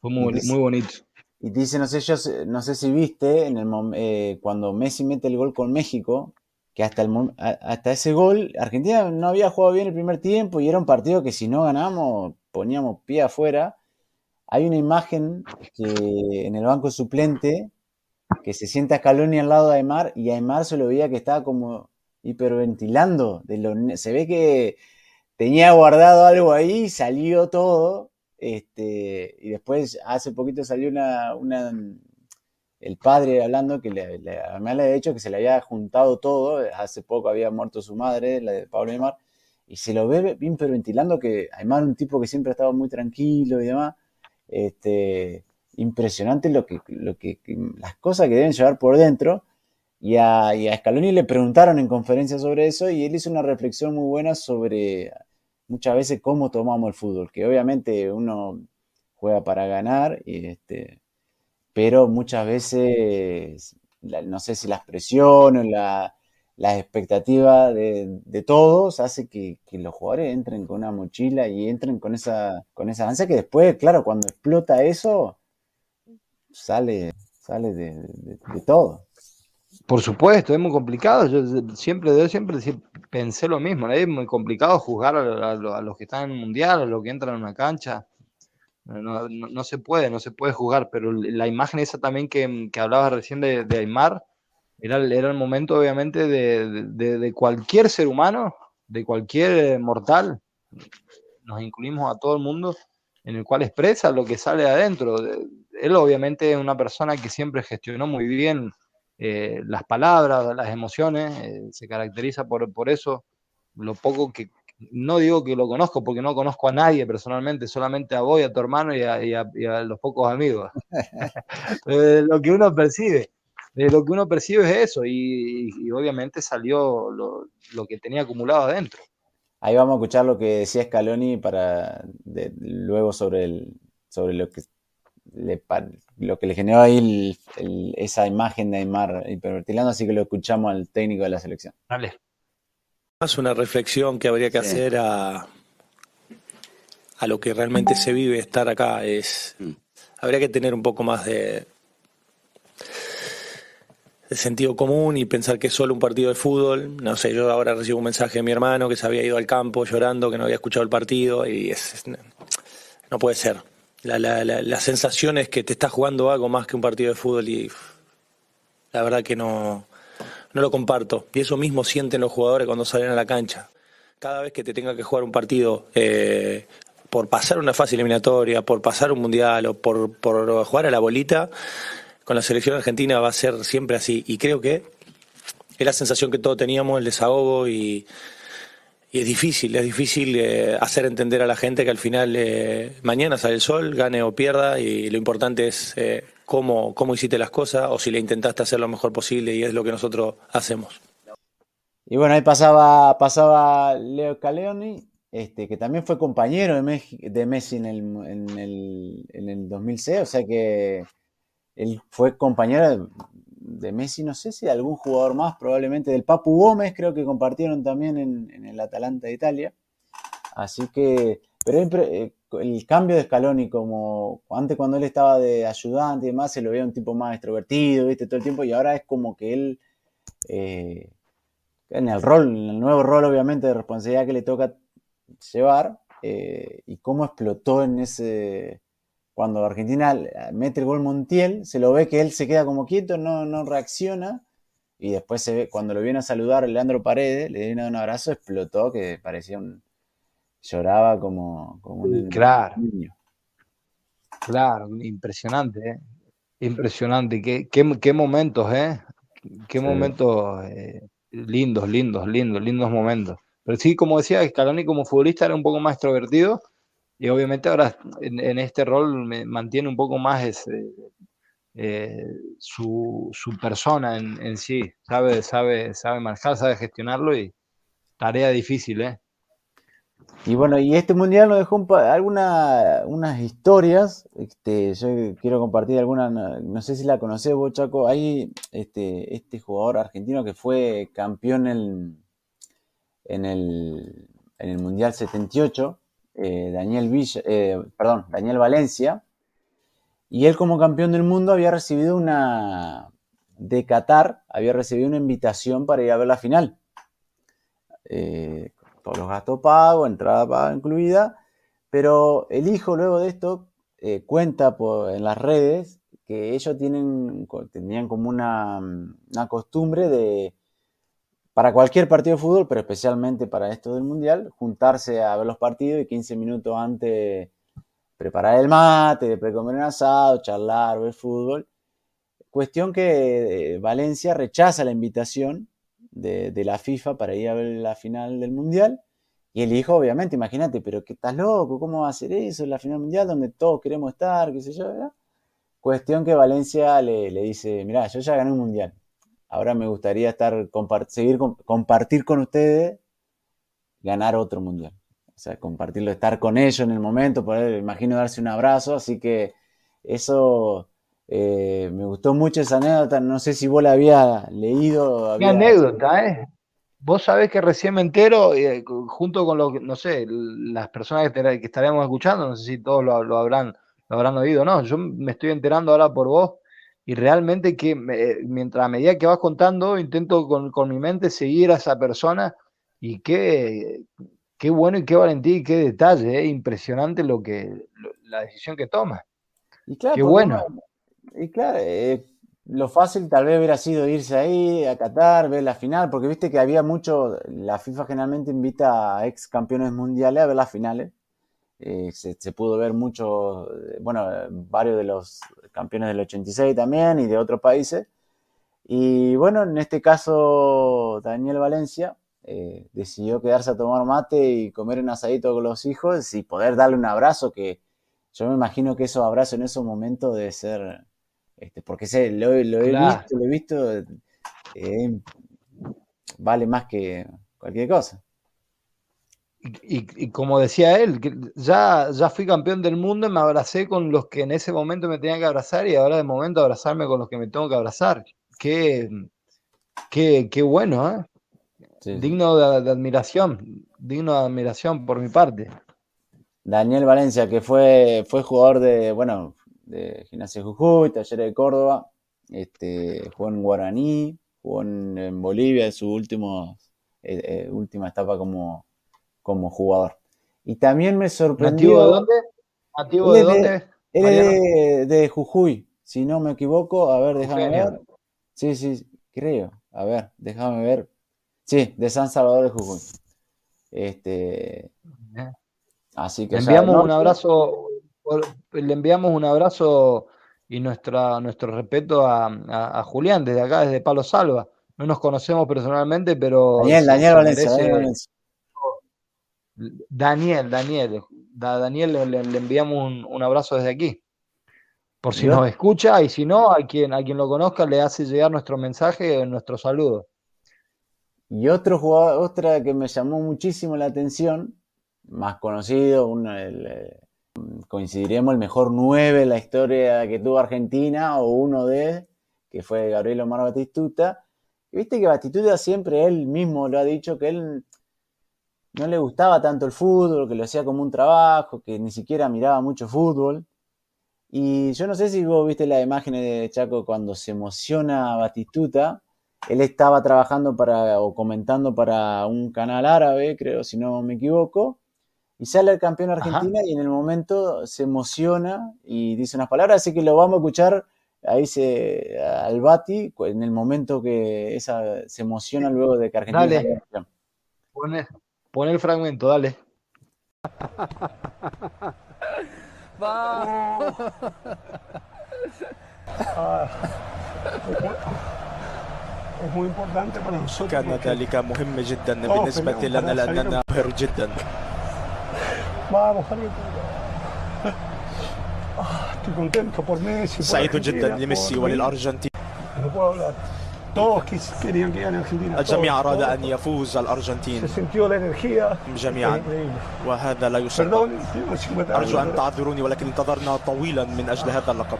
Fue muy, muy bonito. Y dice, no sé, yo no sé si viste en el eh, cuando Messi mete el gol con México, que hasta, el, hasta ese gol Argentina no había jugado bien el primer tiempo y era un partido que si no ganamos poníamos pie afuera. Hay una imagen que en el banco suplente que se sienta Scaloni al lado de Aymar y Aymar se lo veía que estaba como hiperventilando. De lo, se ve que tenía guardado algo ahí, salió todo. Este, y después hace poquito salió una, una el padre hablando que le, le, me dicho que se le había juntado todo. Hace poco había muerto su madre, la de Pablo Aymar, y se lo ve bien hiperventilando que Aymar un tipo que siempre ha estado muy tranquilo y demás. Este, impresionante lo que, lo que, las cosas que deben llevar por dentro. Y a, y a Scaloni le preguntaron en conferencia sobre eso y él hizo una reflexión muy buena sobre muchas veces cómo tomamos el fútbol, que obviamente uno juega para ganar, y este, pero muchas veces, no sé si las presiones, la, la expectativa de, todos hace que, los jugadores entren con una mochila y entren con esa, con esa ansia que después, claro, cuando explota eso, sale, sale de, todo. Por supuesto, es muy complicado. Yo siempre, yo siempre pensé lo mismo. Es muy complicado juzgar a, los que están en el mundial, a los que entran en una cancha. No, se puede, no se puede jugar. Pero la imagen esa también que, que hablabas recién de, de Aymar, era, era el momento, obviamente, de, de, cualquier ser humano, de cualquier mortal. Nos incluimos a todo el mundo en el cual expresa lo que sale adentro él obviamente es una persona que siempre gestionó muy bien eh, las palabras, las emociones, eh, se caracteriza por, por eso, lo poco que, no digo que lo conozco porque no conozco a nadie personalmente, solamente a vos y a tu hermano y a, los pocos amigos. lo que uno percibe, lo que uno percibe es eso y, obviamente salió lo, lo, que tenía acumulado adentro. Ahí vamos a escuchar lo que decía Scaloni para luego sobre, el, sobre lo que lo que le generó ahí esa imagen de Aymar hipervertilando, así que lo escuchamos al técnico de la selección. Dale. Más una reflexión que habría que hacer a, a lo que realmente se vive estar acá es mm. habría que tener un poco más de, de sentido común y pensar que es solo un partido de fútbol. No sé, yo ahora recibo un mensaje de mi hermano que se había ido al campo llorando, que no había escuchado el partido y es, no puede ser la, la, la, sensación es que te estás jugando algo más que un partido de fútbol y la verdad que no, no lo comparto. Y eso mismo sienten los jugadores cuando salen a la cancha. Cada vez que te tenga que jugar un partido eh, por pasar una fase eliminatoria, por pasar un mundial o por, jugar a la bolita, con la selección argentina va a ser siempre así. Y creo que es la sensación que todos teníamos, el desahogo y y es difícil, es difícil eh, hacer entender a la gente que al final eh, mañana sale el sol, gane o pierda, y lo importante es eh, cómo, hiciste las cosas o si le intentaste hacer lo mejor posible, y es lo que nosotros hacemos. Y bueno, ahí pasaba, pasaba Leo Caleoni, este, que también fue compañero de, Messi, en, el, en, el, en el 2006, o sea que él fue compañero de Messi, no sé si de algún jugador más, probablemente del Papu Gómez, creo que compartieron también en, el Atalanta de Italia. Así que, pero el, cambio de Scaloni, como antes cuando él estaba de ayudante y demás, se lo veía un tipo más extrovertido, viste, todo el tiempo, y ahora es como que él, eh, en el rol, en el nuevo rol obviamente de responsabilidad que le toca llevar, eh, y cómo explotó en ese cuando Argentina mete el gol Montiel, se lo ve que él se queda como quieto, no, no reacciona. Y después se ve, cuando lo viene a saludar Leandro Paredes, le viene a dar un abrazo, explotó, que parecía un. Lloraba como, como un claro. niño. Claro, impresionante. ¿eh? Impresionante, qué, qué, qué momentos, ¿eh? Qué Sí. momentos eh, lindos, lindos, lindos, lindos momentos. Pero sí, como decía, Scaloni como futbolista era un poco más extrovertido y obviamente ahora en, en este rol me mantiene un poco más ese, eh, su, su persona en, en sí. Sabe, sabe, sabe manejar, sabe gestionarlo y tarea difícil, ¿eh? Y bueno, y este mundial nos dejó un pa- alguna- unas historias. Este, yo quiero compartir alguna, no, no sé si la conocés vos, Chaco. Hay este, este jugador argentino que fue campeón en, en el, en el Mundial 78, eh, Daniel Villa, eh, perdón, Daniel Valencia. Y él como campeón del mundo había recibido una, de Qatar, había recibido una invitación para ir a ver la final. Eh, todos los gastos pagos, entrada paga incluida, pero el hijo luego de esto eh, cuenta en las redes que ellos tenían como una, una costumbre de, para cualquier partido de fútbol, pero especialmente para esto del Mundial, juntarse a ver los partidos y 15 minutos antes preparar el mate, después comer un asado, charlar, ver fútbol. Cuestión que eh, Valencia rechaza la invitación de, la FIFA para ir a ver la final del Mundial. Y el hijo, obviamente, imagínate, pero que estás loco, ¿cómo va a ser eso? La final mundial donde todos queremos estar, qué sé yo, ¿verdad? Cuestión que Valencia le, le dice, mirá, yo ya gané un mundial. Ahora me gustaría estar, seguir, com- compartir con ustedes, ganar otro mundial. O sea, compartirlo, estar con ellos en el momento, poder, imagino, darse un abrazo. Así que eso eh, me gustó mucho esa anécdota. No sé si vos la había leído. Qué había- anécdota, ¿eh? Vos sabés que recién me entero, eh, junto con lo que, no sé, las personas que, te- que estaremos escuchando, no sé si todos lo, lo habrán, lo habrán oído, ¿no? Yo me estoy enterando ahora por vos y realmente que me- mientras a medida que vas contando, intento con, con mi mente seguir a esa persona y qué, qué bueno y qué valentía y qué detalle, ¿eh? Impresionante lo que, lo- la decisión que toma. Y claro, Qué bueno. uno- y claro, eh, lo fácil tal vez hubiera sido irse ahí a Qatar, ver la final, porque viste que había mucho, la FIFA generalmente invita a ex campeones mundiales a ver las finales. Eh, se, pudo ver mucho, eh, bueno, varios de los campeones del 86 también y de otros países. Y bueno, en este caso, Daniel Valencia decidió quedarse a tomar mate y comer un asadito con los hijos y poder darle un abrazo que yo me imagino que esos abrazos en esos momentos debe ser, este, porque sé, lo, lo he visto, lo he visto, eh, vale más que cualquier cosa. Y, y- y como decía él, ya, ya fui campeón del mundo y me abracé con los que en ese momento me tenían que abrazar y ahora de momento abrazarme con los que me tengo que abrazar. Qué, qué, qué bueno, ¿eh? Sí. Digno de, de admiración, digno de admiración por mi parte. Daniel Valencia, que fue, fue jugador de, bueno, de Gimnasia de Jujuy, Talleres de Córdoba, este, jugó en Guaraní, jugó en, en Bolivia en su último, eh, eh, última etapa como, como jugador. Y también me sorprendió. ¿Nativo de dónde? ¿Nativo de dónde? Él de, de Jujuy, si no me equivoco. A ver, déjame ver. Sí, sí, creo. A ver, déjame ver. Sí, de San Salvador de Jujuy. Este, así que enviamos al un abrazo, por- le enviamos un abrazo y nuestra, nuestro respeto a, a- a Julián desde acá, desde Palo Salva. No nos conocemos personalmente, pero Daniel, Daniel Valencia, Daniel Valencia. Daniel, Daniel, Da- Daniel le, enviamos un, un abrazo desde aquí. Por si nos escucha y si no, a quien, a quien lo conozca le hace llegar nuestro mensaje, nuestro saludo. Y otro jugador, otra que me llamó muchísimo la atención, más conocido, uno, el, eh, coincidiremos, el mejor 9 de la historia que tuvo Argentina, o uno de, que fue Gabriel Omar Batistuta. Y viste que Batistuta siempre él mismo lo ha dicho, que él no le gustaba tanto el fútbol, que lo hacía como un trabajo, que ni siquiera miraba mucho fútbol. Y yo no sé si vos viste las imágenes de Chaco cuando se emociona Batistuta. Él estaba trabajando para o comentando para un canal árabe, creo, si no me equivoco. Y sale el campeón Argentina y en el momento se emociona y dice unas palabras, así que lo vamos a escuchar ahí se, al Bati en el momento que esa, se emociona luego de que Argentina Dale. salió campeón. Pon el, fragmento, dale. Ah, es muy importante para nosotros. مع خليل سعيد جدا لميسي وللارجنتين الجميع أراد أن يفوز الأرجنتين. جميعا. وهذا لا يصدق أرجو أن تعذروني ولكن انتظرنا طويلا من أجل هذا اللقب.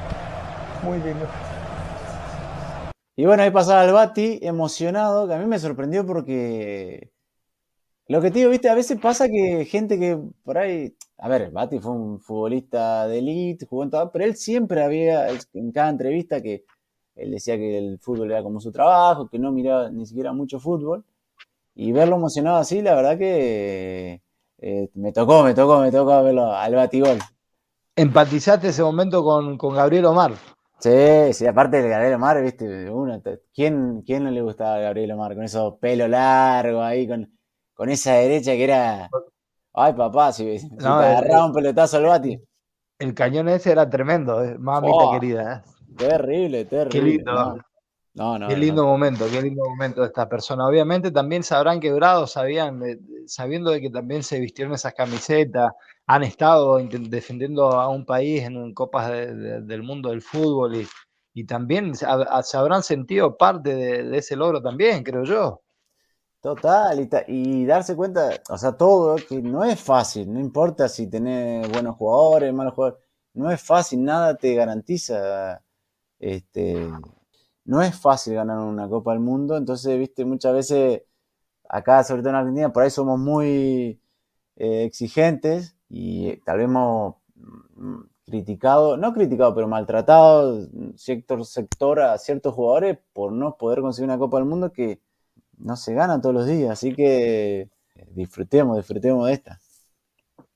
Y bueno, ahí pasaba el Bati, emocionado, que a mí me sorprendió porque lo que te digo, viste, a veces pasa que gente que por ahí, a ver, Bati fue un futbolista de elite, jugó en todo, pero él siempre había, en cada entrevista, que él decía que el fútbol era como su trabajo, que no miraba ni siquiera mucho fútbol, y verlo emocionado así, la verdad que eh, me tocó, me tocó, me tocó verlo al Batigol. Empatizaste ese momento con, con Gabriel Omar. Sí, sí, aparte de Gabriel Omar, viste, uno, ¿quién, quién no le gustaba a Gabriel Omar? Con esos pelo largo ahí, con, con esa derecha que era. Ay, papá, si, si No, te agarraba un pelotazo al bati. El cañón ese era tremendo, eh, mamita Oh, querida. eh. Terrible, terrible. Qué lindo. No, no, no, Qué lindo momento, qué lindo momento de esta persona. Obviamente también se habrán quebrado, sabían, eh, sabiendo de que también se vistieron esas camisetas, han estado defendiendo a un país en copas de- de- del mundo del fútbol y, y también se, hab- se habrán sentido parte de, de ese logro también, creo yo. Total, y, darse cuenta, o sea, todo, que no es fácil, no importa si tenés buenos jugadores, malos jugadores, no es fácil, nada te garantiza, este, no es fácil ganar una Copa del Mundo, entonces, viste, muchas veces, acá, sobre todo en Argentina, por ahí somos muy eh, exigentes y tal vez hemos mm, criticado, no criticado, pero maltratado sector a ciertos jugadores por no poder conseguir una Copa del Mundo que no se gana todos los días, así que eh, disfrutemos, disfrutemos de esta.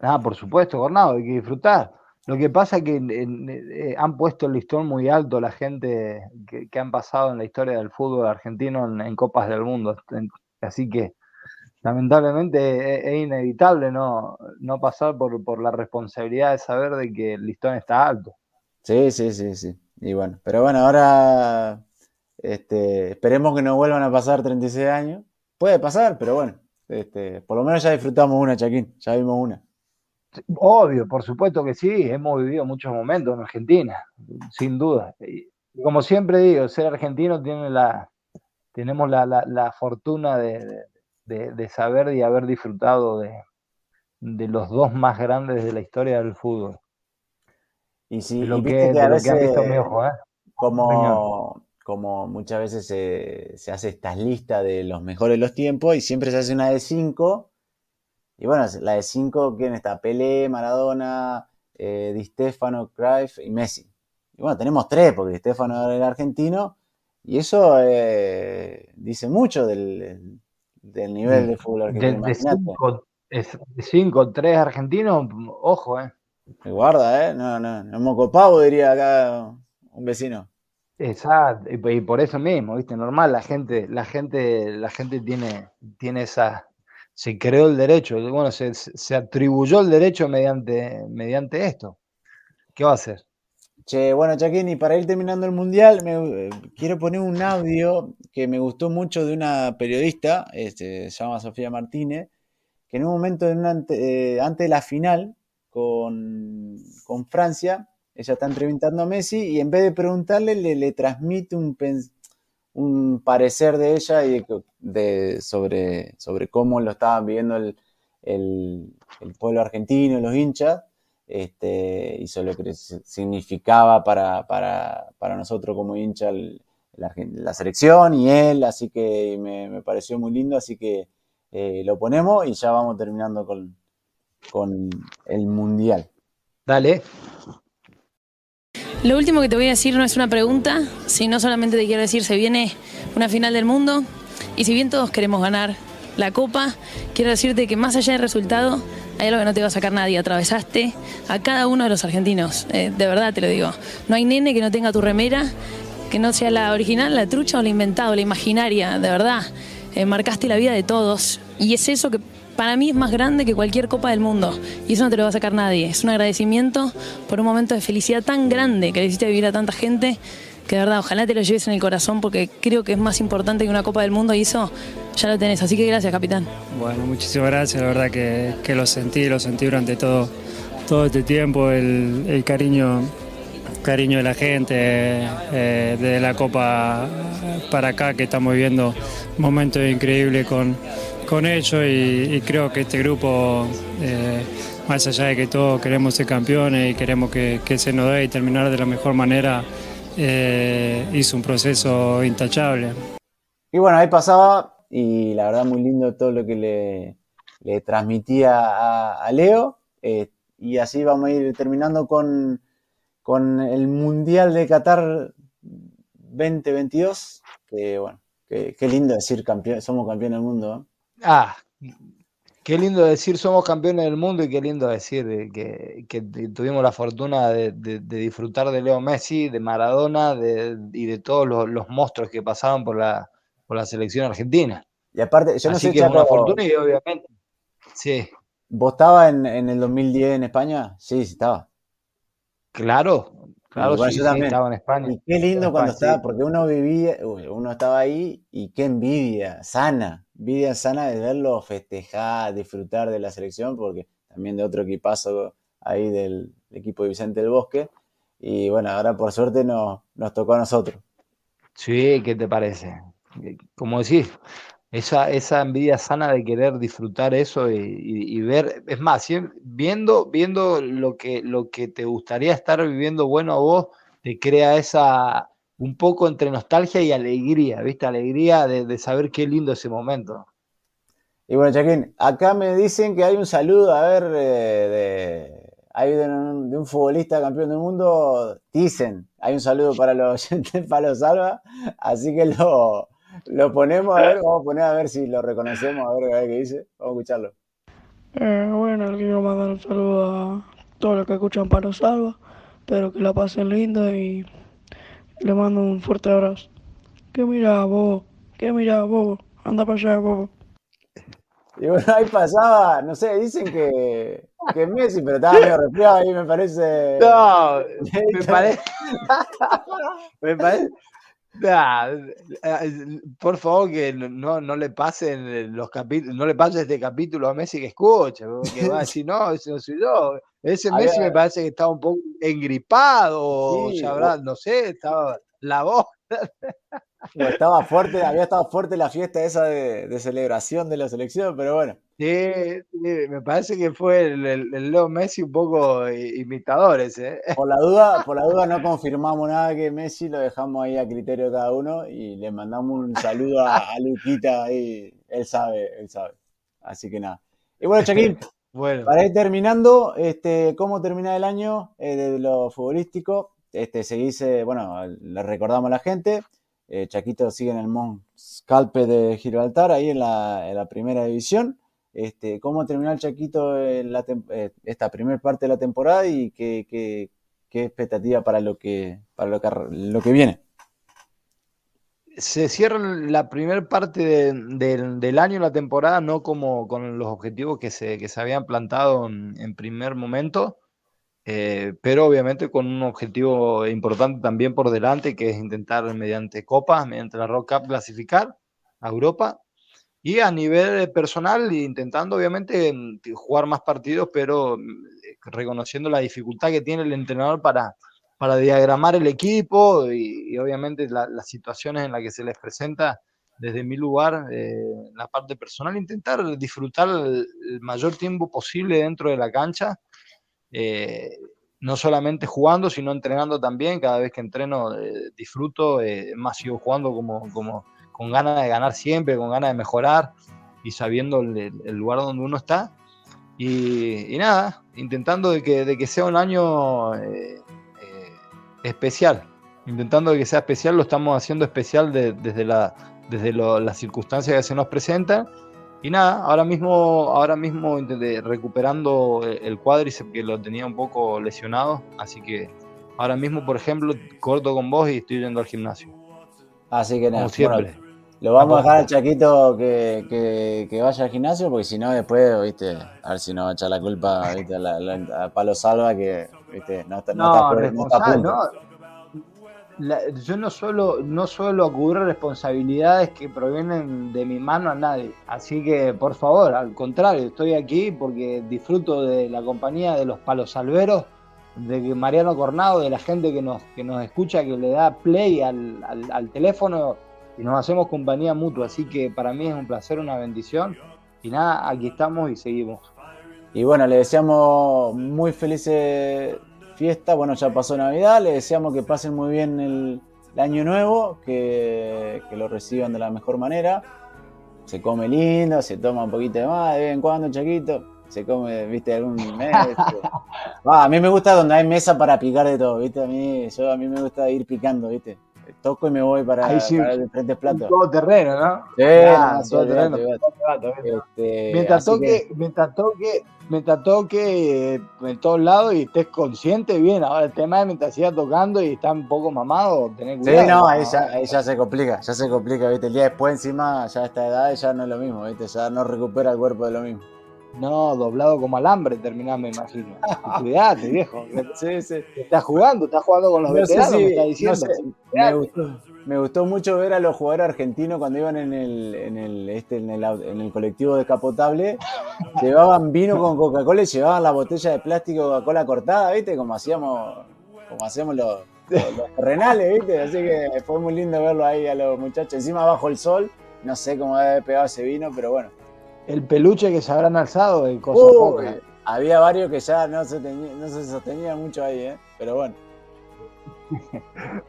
Ah, por supuesto, Gornado, hay que disfrutar. Lo que pasa es que eh, han puesto el listón muy alto la gente que, que han pasado en la historia del fútbol argentino en, en Copas del Mundo. En- Así que lamentablemente es, es inevitable no, no pasar por, por la responsabilidad de saber de que el listón está alto. Sí, sí, sí, sí. Y bueno, pero bueno, ahora este, esperemos que no vuelvan a pasar 36 años. Puede pasar, pero bueno, este, por lo menos ya disfrutamos una, Chaquín, ya vimos una. Obvio, por supuesto que sí, hemos vivido muchos momentos en Argentina, sin duda. Y como siempre digo, ser argentino tiene la, tenemos la, la- la fortuna de, de- de saber y haber disfrutado de, de los dos más grandes de la historia del fútbol. Y sí, De lo y que- viste que de a lo que han visto mi ojo, ¿eh? como, como muchas veces se, se hace estas listas de los mejores de los tiempos y siempre se hace una de cinco. Y bueno, la de cinco, ¿quién está? Pelé, Maradona, eh, Di Stefano, Cruyff y Messi. Y bueno, tenemos tres, porque Di Stefano era el argentino, y eso eh, dice mucho del, del nivel de fútbol De, argentino. de Imagínate. cinco, de cinco, tres argentinos, ojo, ¿eh? Guarda, ¿eh? No, no, no moco pavo, diría acá un vecino. Exacto, y, por eso mismo, ¿viste? Normal, la gente, la gente, la gente tiene, tiene esa, se creó el derecho, bueno, se, se atribuyó el derecho mediante, mediante esto. ¿Qué va a hacer? Che, bueno, Chaquín, para ir terminando el mundial, me, quiero poner un audio que me gustó mucho de una periodista, este, se llama Sofía Martínez, que en un momento, en una eh, antes de la final con, con Francia, ella está entrevistando a Messi y en vez de preguntarle, le, transmite un, un parecer de ella y de, sobre, sobre cómo lo estaban viviendo el, el- pueblo argentino, los hinchas, este, y sobre lo que si- significaba para, para, para nosotros como hincha la, selección y él, así que me, me pareció muy lindo, así que eh, lo ponemos y ya vamos terminando con, con el mundial. Dale. Lo último que te voy a decir no es una pregunta, sino solamente te quiero decir, se viene una final del mundo y si bien todos queremos ganar la copa, quiero decirte que más allá del resultado, hay algo que no te va a sacar nadie. Atravesaste a cada uno de los argentinos, eh, de verdad te lo digo. No hay nene que no tenga tu remera, que no sea la original, la trucha o la inventada la imaginaria, de verdad. Eh, marcaste la vida de todos Y es eso que para mí es más grande que cualquier Copa del Mundo. Y eso no te lo va a sacar nadie. Es un agradecimiento por un momento de felicidad tan grande que le hiciste vivir a tanta gente. Que de verdad, ojalá te lo lleves en el corazón porque creo que es más importante que una Copa del Mundo y eso ya lo tenés. Así que gracias, capitán. Bueno, muchísimas gracias, la verdad que, que lo sentí, lo sentí durante todo, todo este tiempo, el, el cariño, cariño de la gente, eh, de la Copa para acá, que estamos viviendo momentos increíbles con, con ellos y, creo que este grupo, eh, más allá de que todos queremos ser campeones y queremos que, se nos dé y terminar de la mejor manera, eh, hizo un proceso intachable. Y bueno, ahí pasaba, y la verdad muy lindo todo lo que le, le transmitía a, Leo. eh, y así vamos a ir terminando con, con el Mundial de Qatar 2022. Que bueno, qué lindo decir campeón, somos campeones del mundo. Ah, qué lindo decir somos campeones del mundo y qué lindo decir que, tuvimos la fortuna de, de- de disfrutar de Leo Messi, de Maradona de- y de todos los, los monstruos que pasaban por la, por la selección argentina. Y aparte, yo no Así sé, que es una fortuna y obviamente. Sí, ¿vos estabas en, en el 2010 en España? Sí, sí estaba. claro, claro, sí, yo también. estaba en España. Y qué lindo cuando España, estaba, sí. porque uno vivía, uno estaba ahí y qué envidia sana, envidia sana de verlo festejar, disfrutar de la selección, porque también de otro equipazo ahí del equipo de Vicente del Bosque. Y bueno, ahora por suerte nos, nos tocó a nosotros. Sí, ¿qué te parece? Como decís, esa, esa envidia sana de querer disfrutar eso y, ver, es más, viendo, viendo lo que, lo que te gustaría estar viviendo bueno a vos, te crea esa, un poco entre nostalgia y alegría, ¿viste? Alegría de, de saber qué lindo ese momento. Y bueno, Chaquín, acá me dicen que hay un saludo, a ver, eh, de, hay de un, futbolista campeón del mundo, dicen, hay un saludo para los oyentes de Palo Salva, así que lo, lo ponemos, a ver, vamos a poner a ver si lo reconocemos, a ver, a ver qué dice, vamos a escucharlo. Eh, bueno, le quiero mandar un saludo a todos los que escuchan Palo Salva. Espero que la pasen linda y le mando un fuerte abrazo. ¿Qué mira, bobo? ¿Qué mira, bobo? Anda para allá, bobo. Y bueno, ahí pasaba, no sé, dicen que, que Messi, pero estaba medio resfriado ahí, me parece. No, me parece. me parece. Nah, eh, por favor, que no, no le pasen los capítulos, no le pase este capítulo a Messi que escuche, porque va a decir, no, ese no soy yo. Ese Messi me parece que estaba un poco engripado, o Sí, ya habrá, no sé, estaba la voz. Estaba fuerte, había estado fuerte la fiesta esa de, de celebración de la selección, pero bueno. Sí, sí, me parece que fue el, el- el Leo Messi un poco i- imitador ese. ¿eh? Por la duda, por la duda no confirmamos nada que Messi, lo dejamos ahí a criterio de cada uno y le mandamos un saludo a, a Luquita ahí, él sabe, él sabe. Así que nada. Y bueno, Chaquín, Bueno, para ir terminando, este, ¿cómo termina el año eh, de lo futbolístico? Este, seguís, eh, bueno, le recordamos a la gente, eh, Chaquito sigue en el Mont Scalpe de Gibraltar, ahí en la, primera división. Este, ¿Cómo terminó el Chaquito eh, esta primera parte de la temporada y qué, expectativa para lo que, para lo que, viene? se cierra la primera parte de- del año, la temporada, no como con los objetivos que se, que se habían plantado en, en primer momento, eh, pero obviamente con un objetivo importante también por delante, que es intentar mediante copas, mediante la Rock Cup, clasificar a Europa. Y a nivel personal, intentando obviamente mm, jugar más partidos, pero mm, reconociendo la dificultad que tiene el entrenador para, para diagramar el equipo y, y obviamente la- las situaciones en las que se les presenta desde mi lugar, eh, la parte personal, intentar disfrutar el, el mayor tiempo posible dentro de la cancha, eh, no solamente jugando, sino entrenando también. Cada vez que entreno eh, disfruto, eh, más sigo jugando como, como con ganas de ganar siempre, con ganas de mejorar y sabiendo el, lugar donde uno está. Y, y nada, intentando de que, de que sea un año eh, especial. Intentando que sea especial, lo estamos haciendo especial de- desde, la, desde las circunstancias que se nos presentan. Y nada, ahora mismo, ahora mismo recuperando el el cuádriceps que lo tenía un poco lesionado. Así que ahora mismo, por ejemplo, corto con vos y estoy yendo al gimnasio. Así que nada, Como siempre. bueno, Lo vamos a dejar al Chaquito que, que, que vaya al gimnasio, porque si no, después, viste, a ver si nos va a echar la culpa viste, a, la- a Palo Salva, que viste, no está, no No, está, no está a responsable, punto. no. Yo no suelo, no suelo ocurrir responsabilidades que provienen de mi mano a nadie. Así que, por favor, al contrario, estoy aquí porque disfruto de la compañía de los palos alberos, de Mariano Cornado, de la gente que nos, que nos escucha, que le da play al- al teléfono y nos hacemos compañía mutua. Así que para mí es un placer, una bendición. Y nada, aquí estamos y seguimos. Y bueno, le deseamos muy felices fiestas. Bueno, ya pasó Navidad. Le deseamos que pasen muy bien el, el año nuevo, que, que lo reciban de la mejor manera. Se come lindo, se toma un poquito de más de vez en cuando, chaquito. Se come, viste, algún mes. Ah, a mí me gusta donde hay mesa para picar de todo, viste. A mí, yo, a mí me gusta ir picando, viste. Toco y me voy para, Ahí sí, para diferentes platos. Todo terreno, ¿no? Sí, sí, todo olvidate, terreno. Este, Mientras toque, que- mientras toque, mientras toque eh, en todos lados y estés consciente, bien. Ahora el tema es mientras sigas tocando y estás un poco mamado, tener Sí, cuidado. no, ahí ya, ahí ya se complica, ya se complica, ¿viste? El día después encima, ya a esta edad ya no es lo mismo, ¿viste? Ya no recupera el cuerpo de lo mismo. No, doblado como alambre terminás, me imagino. Cuidate, viejo. Sí, sí. Estás jugando, estás jugando con los No sé veteranos, si- me estás no diciendo. sé, me, gustó, me gustó mucho ver a los jugadores argentinos cuando iban en el, en el, este, en el, en el colectivo descapotable, llevaban vino con Coca-Cola y llevaban la botella de plástico de Coca-Cola cortada, ¿viste? Como hacíamos, como hacíamos los, los, los terrenales, ¿viste? Así que fue muy lindo verlo ahí a los muchachos, encima bajo el sol, no sé cómo haber pegado ese vino, pero bueno. El peluche que se habrán alzado de cosas pocas. había varios que ya no se, no se sostenían mucho ahí, ¿eh? Pero bueno.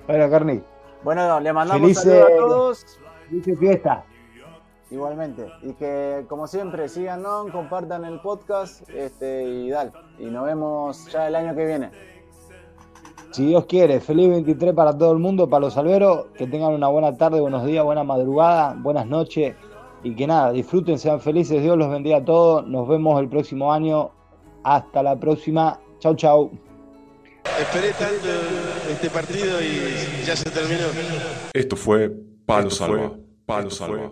Bueno, Carni, Bueno, le mandamos Felices- saludos a todos. feliz fiesta. Igualmente. Y que, como siempre, síganos, compartan el podcast este, y dale. Y nos vemos ya el año que viene. Si Dios quiere, feliz 23 para todo el mundo, para los alberos, que tengan una buena tarde, buenos días, buena madrugada, buenas noches y que nada, disfruten, sean felices, Dios los bendiga a todos, nos vemos el próximo año, hasta la próxima, chau chau. Esperé tanto este partido y ya se terminó. Esto fue Palo Salva. Palo Salva.